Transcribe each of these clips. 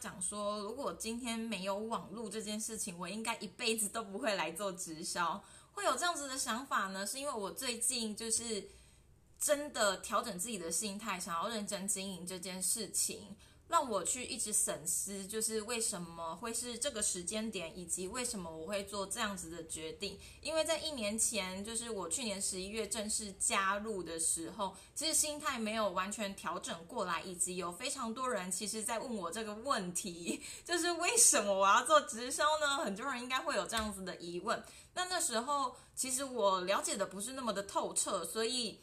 讲说，如果今天没有网络这件事情，我应该一辈子都不会来做直销。会有这样子的想法呢，是因为我最近就是真的调整自己的心态，想要认真经营这件事情。让我去一直审思，就是为什么会是这个时间点，以及为什么我会做这样子的决定。因为在一年前，就是我去年十一月正式加入的时候，其实心态没有完全调整过来，以及有非常多人其实在问我这个问题，就是为什么我要做直销呢？很多人应该会有这样子的疑问。那那时候其实我了解的不是那么的透彻，所以。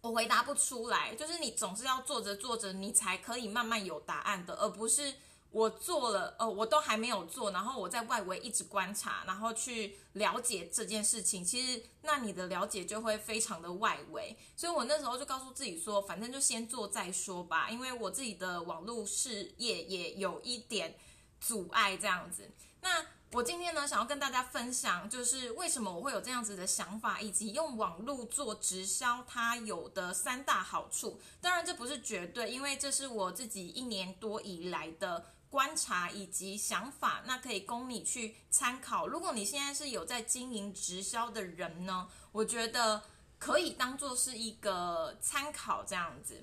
我回答不出来，就是你总是要做着做着，你才可以慢慢有答案的，而不是我做了，呃，我都还没有做，然后我在外围一直观察，然后去了解这件事情。其实那你的了解就会非常的外围，所以我那时候就告诉自己说，反正就先做再说吧，因为我自己的网络事业也有一点阻碍这样子。那我今天呢，想要跟大家分享，就是为什么我会有这样子的想法，以及用网络做直销它有的三大好处。当然，这不是绝对，因为这是我自己一年多以来的观察以及想法，那可以供你去参考。如果你现在是有在经营直销的人呢，我觉得可以当做是一个参考这样子。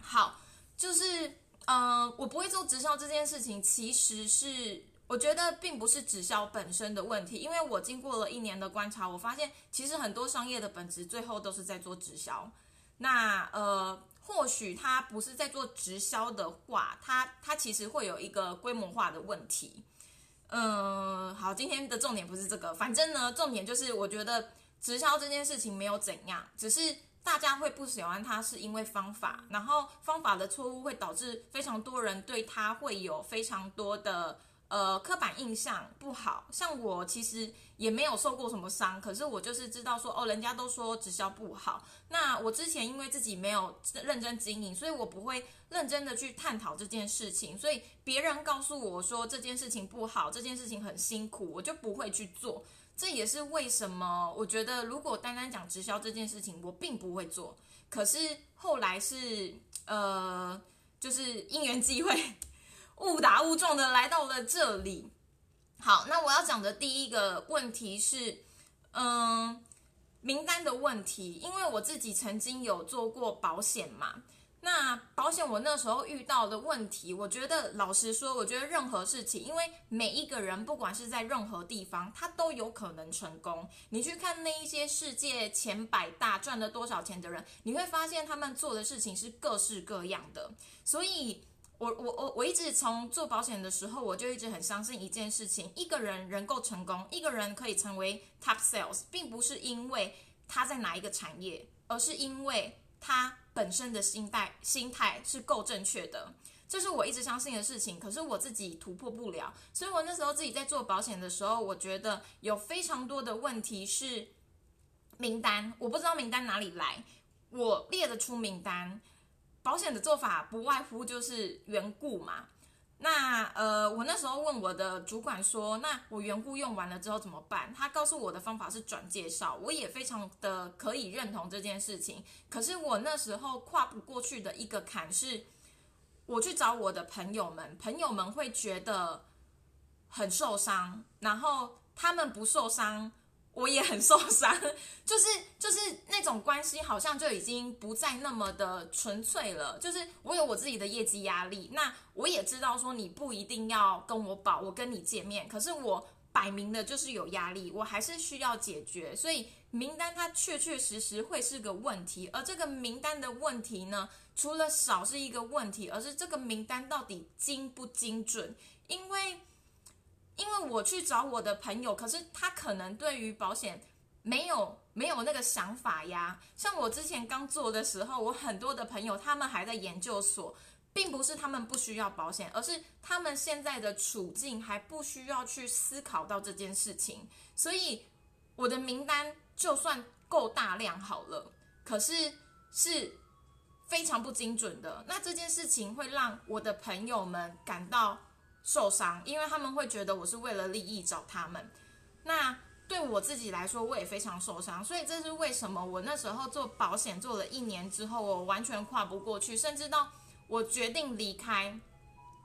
好，就是嗯，我不会做直销这件事情，其实是。我觉得并不是直销本身的问题，因为我经过了一年的观察，我发现其实很多商业的本质最后都是在做直销。那呃，或许它不是在做直销的话，它它其实会有一个规模化的问题。嗯，好，今天的重点不是这个，反正呢，重点就是我觉得直销这件事情没有怎样，只是大家会不喜欢它，是因为方法，然后方法的错误会导致非常多人对它会有非常多的。呃，刻板印象不好，像我其实也没有受过什么伤，可是我就是知道说，哦，人家都说直销不好。那我之前因为自己没有认真经营，所以我不会认真的去探讨这件事情。所以别人告诉我说这件事情不好，这件事情很辛苦，我就不会去做。这也是为什么我觉得，如果单单讲直销这件事情，我并不会做。可是后来是呃，就是因缘际会。误打误撞的来到了这里。好，那我要讲的第一个问题是，嗯，名单的问题。因为我自己曾经有做过保险嘛，那保险我那时候遇到的问题，我觉得老实说，我觉得任何事情，因为每一个人不管是在任何地方，他都有可能成功。你去看那一些世界前百大赚了多少钱的人，你会发现他们做的事情是各式各样的，所以。我我我我一直从做保险的时候，我就一直很相信一件事情：一个人能够成功，一个人可以成为 top sales，并不是因为他在哪一个产业，而是因为他本身的心态心态是够正确的。这是我一直相信的事情。可是我自己突破不了，所以我那时候自己在做保险的时候，我觉得有非常多的问题是名单，我不知道名单哪里来，我列得出名单。保险的做法不外乎就是缘故嘛。那呃，我那时候问我的主管说：“那我缘故用完了之后怎么办？”他告诉我的方法是转介绍，我也非常的可以认同这件事情。可是我那时候跨不过去的一个坎是，我去找我的朋友们，朋友们会觉得很受伤，然后他们不受伤。我也很受伤，就是就是那种关系，好像就已经不再那么的纯粹了。就是我有我自己的业绩压力，那我也知道说你不一定要跟我保，我跟你见面，可是我摆明的就是有压力，我还是需要解决。所以名单它确确实实会是个问题，而这个名单的问题呢，除了少是一个问题，而是这个名单到底精不精准，因为。因为我去找我的朋友，可是他可能对于保险没有没有那个想法呀。像我之前刚做的时候，我很多的朋友他们还在研究所，并不是他们不需要保险，而是他们现在的处境还不需要去思考到这件事情。所以我的名单就算够大量好了，可是是非常不精准的。那这件事情会让我的朋友们感到。受伤，因为他们会觉得我是为了利益找他们。那对我自己来说，我也非常受伤。所以这是为什么我那时候做保险做了一年之后，我完全跨不过去，甚至到我决定离开，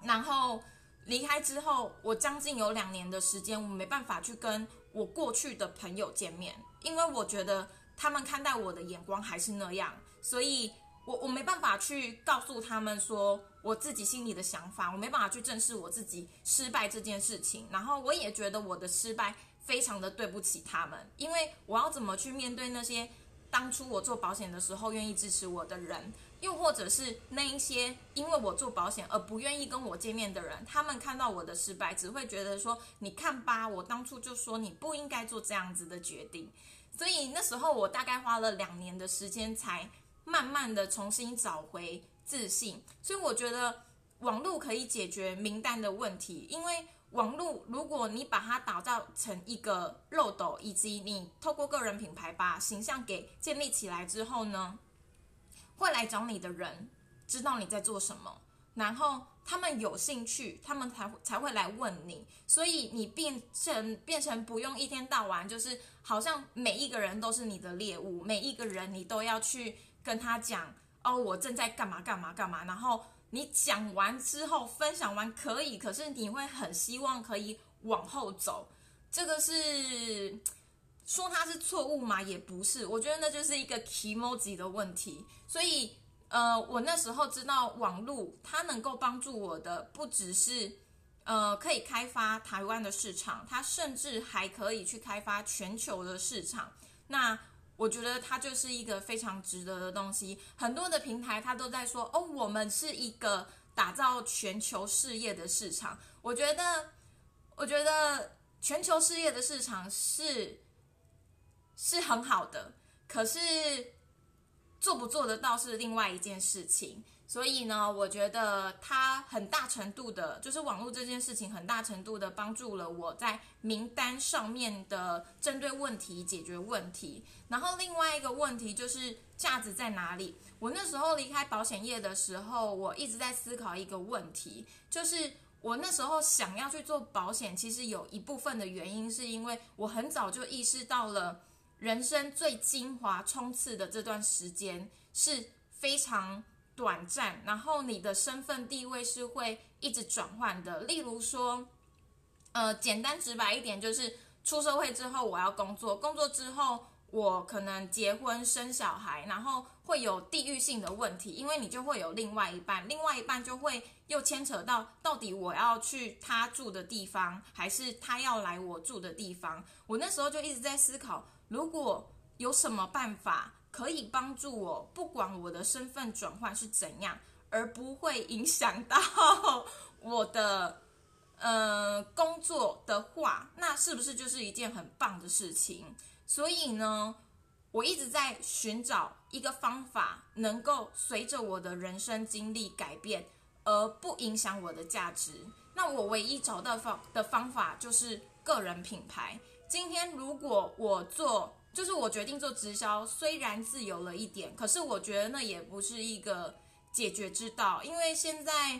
然后离开之后，我将近有两年的时间，我没办法去跟我过去的朋友见面，因为我觉得他们看待我的眼光还是那样，所以我我没办法去告诉他们说我自己心里的想法，我没办法去正视我自己失败这件事情，然后我也觉得我的失败非常的对不起他们，因为我要怎么去面对那些当初我做保险的时候愿意支持我的人。又或者是那一些因为我做保险而不愿意跟我见面的人，他们看到我的失败，只会觉得说：“你看吧，我当初就说你不应该做这样子的决定。”所以那时候我大概花了两年的时间，才慢慢的重新找回自信。所以我觉得网络可以解决名单的问题，因为网络如果你把它打造成一个漏斗，以及你透过个人品牌把形象给建立起来之后呢？会来找你的人知道你在做什么，然后他们有兴趣，他们才才会来问你。所以你变成变成不用一天到晚就是好像每一个人都是你的猎物，每一个人你都要去跟他讲哦，我正在干嘛干嘛干嘛。然后你讲完之后分享完可以，可是你会很希望可以往后走。这个是。说它是错误吗？也不是，我觉得那就是一个 emoji 的问题。所以，呃，我那时候知道网络它能够帮助我的，不只是呃可以开发台湾的市场，它甚至还可以去开发全球的市场。那我觉得它就是一个非常值得的东西。很多的平台它都在说，哦，我们是一个打造全球事业的市场。我觉得，我觉得全球事业的市场是。是很好的，可是做不做得到是另外一件事情。所以呢，我觉得它很大程度的，就是网络这件事情，很大程度的帮助了我在名单上面的针对问题解决问题。然后另外一个问题就是价值在哪里？我那时候离开保险业的时候，我一直在思考一个问题，就是我那时候想要去做保险，其实有一部分的原因是因为我很早就意识到了。人生最精华冲刺的这段时间是非常短暂，然后你的身份地位是会一直转换的。例如说，呃，简单直白一点，就是出社会之后我要工作，工作之后我可能结婚生小孩，然后会有地域性的问题，因为你就会有另外一半，另外一半就会又牵扯到到底我要去他住的地方，还是他要来我住的地方。我那时候就一直在思考。如果有什么办法可以帮助我，不管我的身份转换是怎样，而不会影响到我的呃工作的话，那是不是就是一件很棒的事情？所以呢，我一直在寻找一个方法，能够随着我的人生经历改变，而不影响我的价值。那我唯一找到方的方法就是个人品牌。今天如果我做，就是我决定做直销，虽然自由了一点，可是我觉得那也不是一个解决之道，因为现在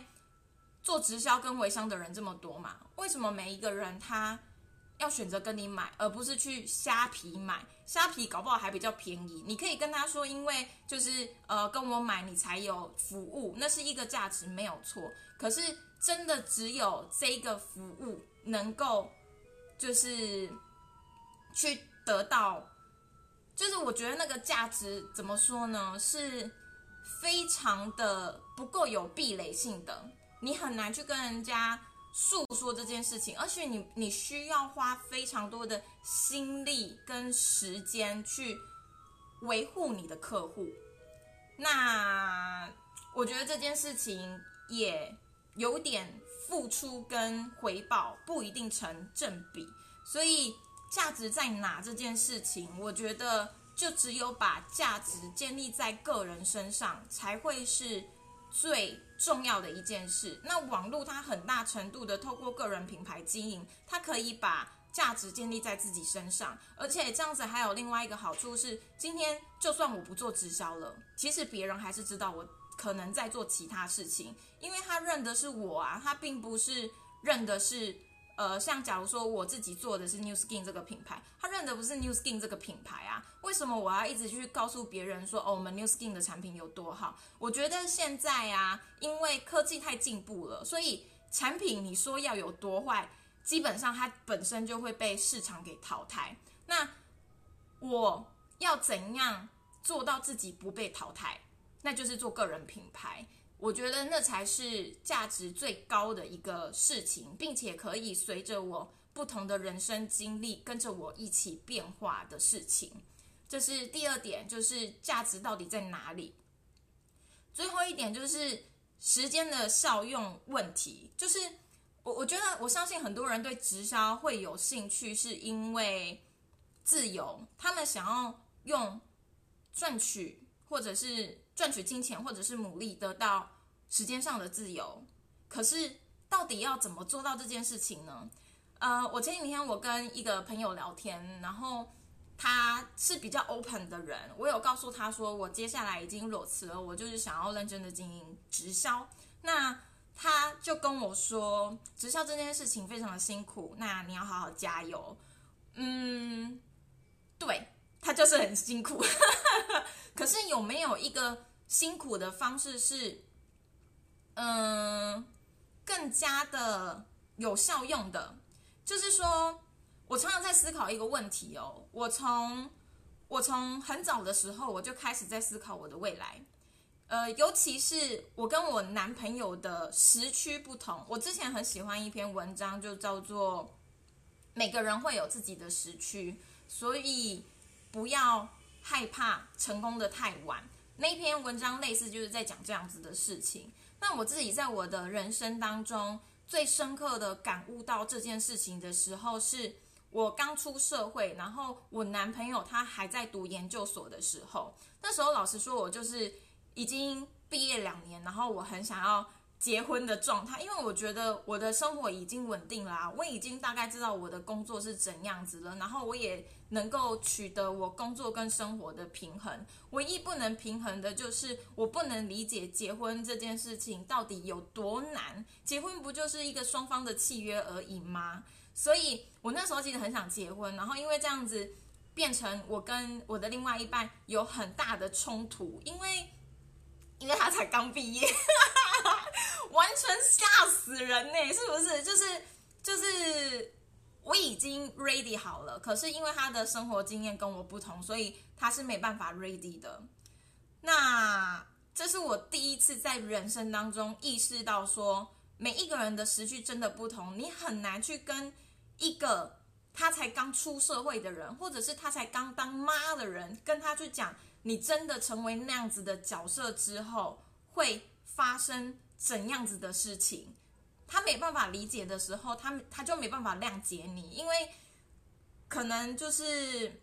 做直销跟微商的人这么多嘛，为什么每一个人他要选择跟你买，而不是去虾皮买？虾皮搞不好还比较便宜，你可以跟他说，因为就是呃跟我买你才有服务，那是一个价值没有错，可是真的只有这个服务能够就是。去得到，就是我觉得那个价值怎么说呢？是非常的不够有壁垒性的，你很难去跟人家诉说这件事情，而且你你需要花非常多的心力跟时间去维护你的客户。那我觉得这件事情也有点付出跟回报不一定成正比，所以。价值在哪这件事情，我觉得就只有把价值建立在个人身上，才会是最重要的一件事。那网络它很大程度的透过个人品牌经营，它可以把价值建立在自己身上，而且这样子还有另外一个好处是，今天就算我不做直销了，其实别人还是知道我可能在做其他事情，因为他认的是我啊，他并不是认的是。呃，像假如说我自己做的是 New Skin 这个品牌，他认的不是 New Skin 这个品牌啊？为什么我要一直去告诉别人说，哦，我们 New Skin 的产品有多好？我觉得现在啊，因为科技太进步了，所以产品你说要有多坏，基本上它本身就会被市场给淘汰。那我要怎样做到自己不被淘汰？那就是做个人品牌。我觉得那才是价值最高的一个事情，并且可以随着我不同的人生经历，跟着我一起变化的事情。这是第二点，就是价值到底在哪里？最后一点就是时间的效用问题。就是我我觉得我相信很多人对直销会有兴趣，是因为自由，他们想要用赚取或者是。赚取金钱或者是努力得到时间上的自由，可是到底要怎么做到这件事情呢？呃，我前几天我跟一个朋友聊天，然后他是比较 open 的人，我有告诉他说，我接下来已经裸辞了，我就是想要认真的经营直销。那他就跟我说，直销这件事情非常的辛苦，那你要好好加油。嗯，对他就是很辛苦。可是有没有一个辛苦的方式是，嗯，更加的有效用的？就是说，我常常在思考一个问题哦。我从我从很早的时候我就开始在思考我的未来，呃，尤其是我跟我男朋友的时区不同。我之前很喜欢一篇文章，就叫做“每个人会有自己的时区”，所以不要。害怕成功的太晚，那一篇文章类似就是在讲这样子的事情。那我自己在我的人生当中最深刻的感悟到这件事情的时候，是我刚出社会，然后我男朋友他还在读研究所的时候。那时候老实说，我就是已经毕业两年，然后我很想要。结婚的状态，因为我觉得我的生活已经稳定啦，我已经大概知道我的工作是怎样子了，然后我也能够取得我工作跟生活的平衡。唯一不能平衡的就是我不能理解结婚这件事情到底有多难。结婚不就是一个双方的契约而已吗？所以我那时候其实很想结婚，然后因为这样子变成我跟我的另外一半有很大的冲突，因为因为他才刚毕业。完全吓死人呢，是不是？就是就是，我已经 ready 好了，可是因为他的生活经验跟我不同，所以他是没办法 ready 的。那这是我第一次在人生当中意识到，说每一个人的时序真的不同，你很难去跟一个他才刚出社会的人，或者是他才刚当妈的人，跟他去讲，你真的成为那样子的角色之后会发生。怎样子的事情，他没办法理解的时候，他他就没办法谅解你，因为可能就是，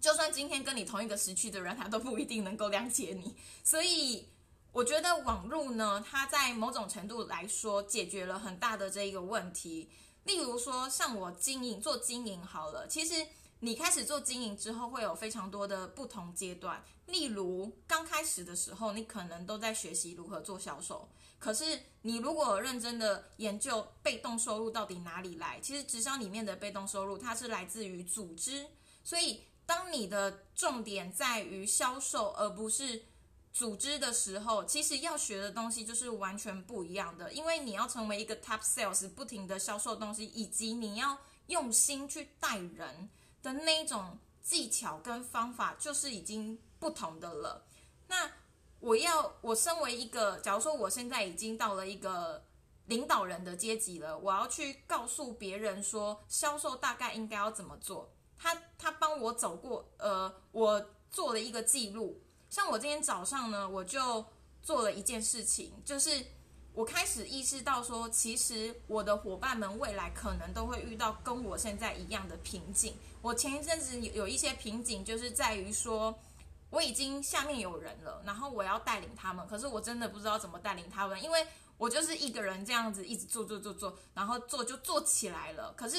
就算今天跟你同一个时区的人，他都不一定能够谅解你。所以我觉得网络呢，它在某种程度来说，解决了很大的这一个问题。例如说，像我经营做经营好了，其实。你开始做经营之后，会有非常多的不同阶段。例如，刚开始的时候，你可能都在学习如何做销售。可是，你如果认真的研究被动收入到底哪里来，其实直销里面的被动收入，它是来自于组织。所以，当你的重点在于销售，而不是组织的时候，其实要学的东西就是完全不一样的。因为你要成为一个 top sales，不停的销售东西，以及你要用心去带人。的那一种技巧跟方法就是已经不同的了。那我要我身为一个，假如说我现在已经到了一个领导人的阶级了，我要去告诉别人说销售大概应该要怎么做。他他帮我走过，呃，我做了一个记录。像我今天早上呢，我就做了一件事情，就是。我开始意识到，说其实我的伙伴们未来可能都会遇到跟我现在一样的瓶颈。我前一阵子有有一些瓶颈，就是在于说我已经下面有人了，然后我要带领他们，可是我真的不知道怎么带领他们，因为我就是一个人这样子一直做做做做，然后做就做起来了。可是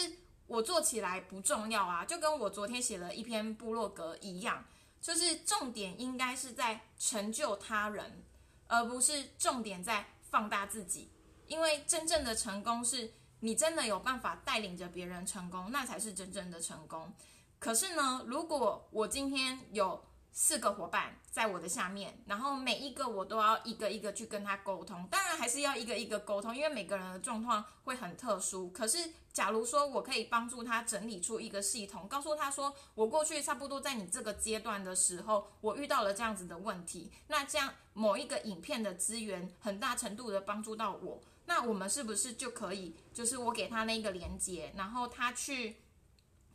我做起来不重要啊，就跟我昨天写了一篇部落格一样，就是重点应该是在成就他人，而不是重点在。放大自己，因为真正的成功是你真的有办法带领着别人成功，那才是真正的成功。可是呢，如果我今天有四个伙伴在我的下面，然后每一个我都要一个一个去跟他沟通，当然还是要一个一个沟通，因为每个人的状况会很特殊。可是，假如说我可以帮助他整理出一个系统，告诉他说，我过去差不多在你这个阶段的时候，我遇到了这样子的问题，那这样某一个影片的资源很大程度的帮助到我，那我们是不是就可以，就是我给他那个连接，然后他去。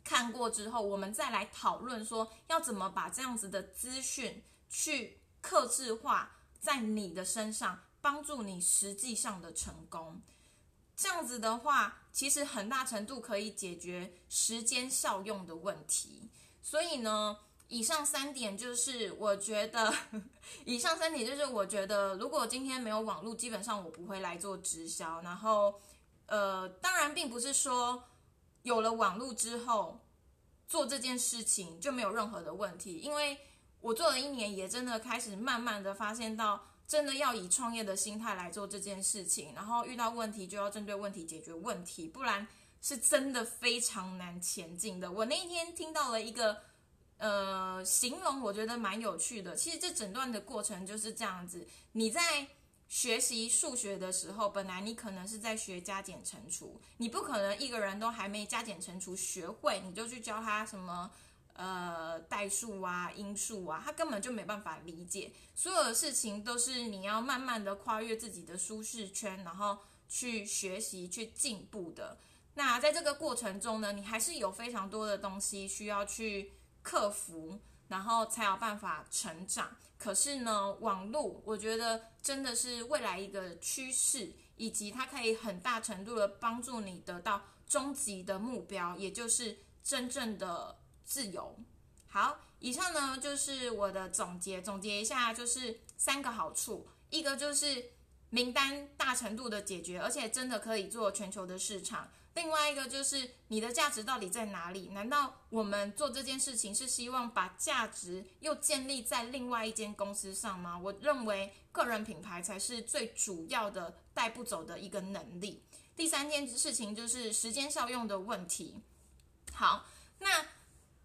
看过之后，我们再来讨论说要怎么把这样子的资讯去克制化在你的身上，帮助你实际上的成功。这样子的话，其实很大程度可以解决时间效用的问题。所以呢，以上三点就是我觉得，以上三点就是我觉得，如果今天没有网络，基本上我不会来做直销。然后，呃，当然并不是说。有了网络之后，做这件事情就没有任何的问题，因为我做了一年，也真的开始慢慢的发现到，真的要以创业的心态来做这件事情，然后遇到问题就要针对问题解决问题，不然是真的非常难前进的。我那一天听到了一个呃形容，我觉得蛮有趣的。其实这整段的过程就是这样子，你在。学习数学的时候，本来你可能是在学加减乘除，你不可能一个人都还没加减乘除学会，你就去教他什么呃代数啊、因数啊，他根本就没办法理解。所有的事情都是你要慢慢的跨越自己的舒适圈，然后去学习、去进步的。那在这个过程中呢，你还是有非常多的东西需要去克服。然后才有办法成长。可是呢，网络我觉得真的是未来一个趋势，以及它可以很大程度的帮助你得到终极的目标，也就是真正的自由。好，以上呢就是我的总结，总结一下就是三个好处，一个就是名单大程度的解决，而且真的可以做全球的市场。另外一个就是你的价值到底在哪里？难道我们做这件事情是希望把价值又建立在另外一间公司上吗？我认为个人品牌才是最主要的带不走的一个能力。第三件事情就是时间效用的问题。好，那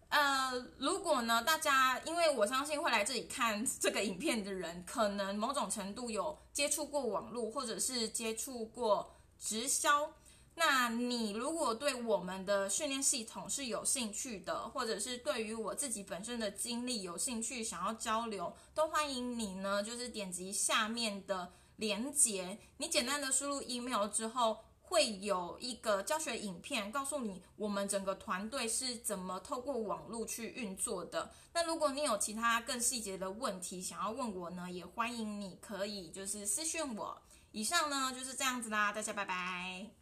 呃，如果呢，大家因为我相信会来这里看这个影片的人，可能某种程度有接触过网络，或者是接触过直销。那你如果对我们的训练系统是有兴趣的，或者是对于我自己本身的经历有兴趣，想要交流，都欢迎你呢。就是点击下面的连接，你简单的输入 email 之后，会有一个教学影片，告诉你我们整个团队是怎么透过网络去运作的。那如果你有其他更细节的问题想要问我呢，也欢迎你可以就是私讯我。以上呢就是这样子啦，大家拜拜。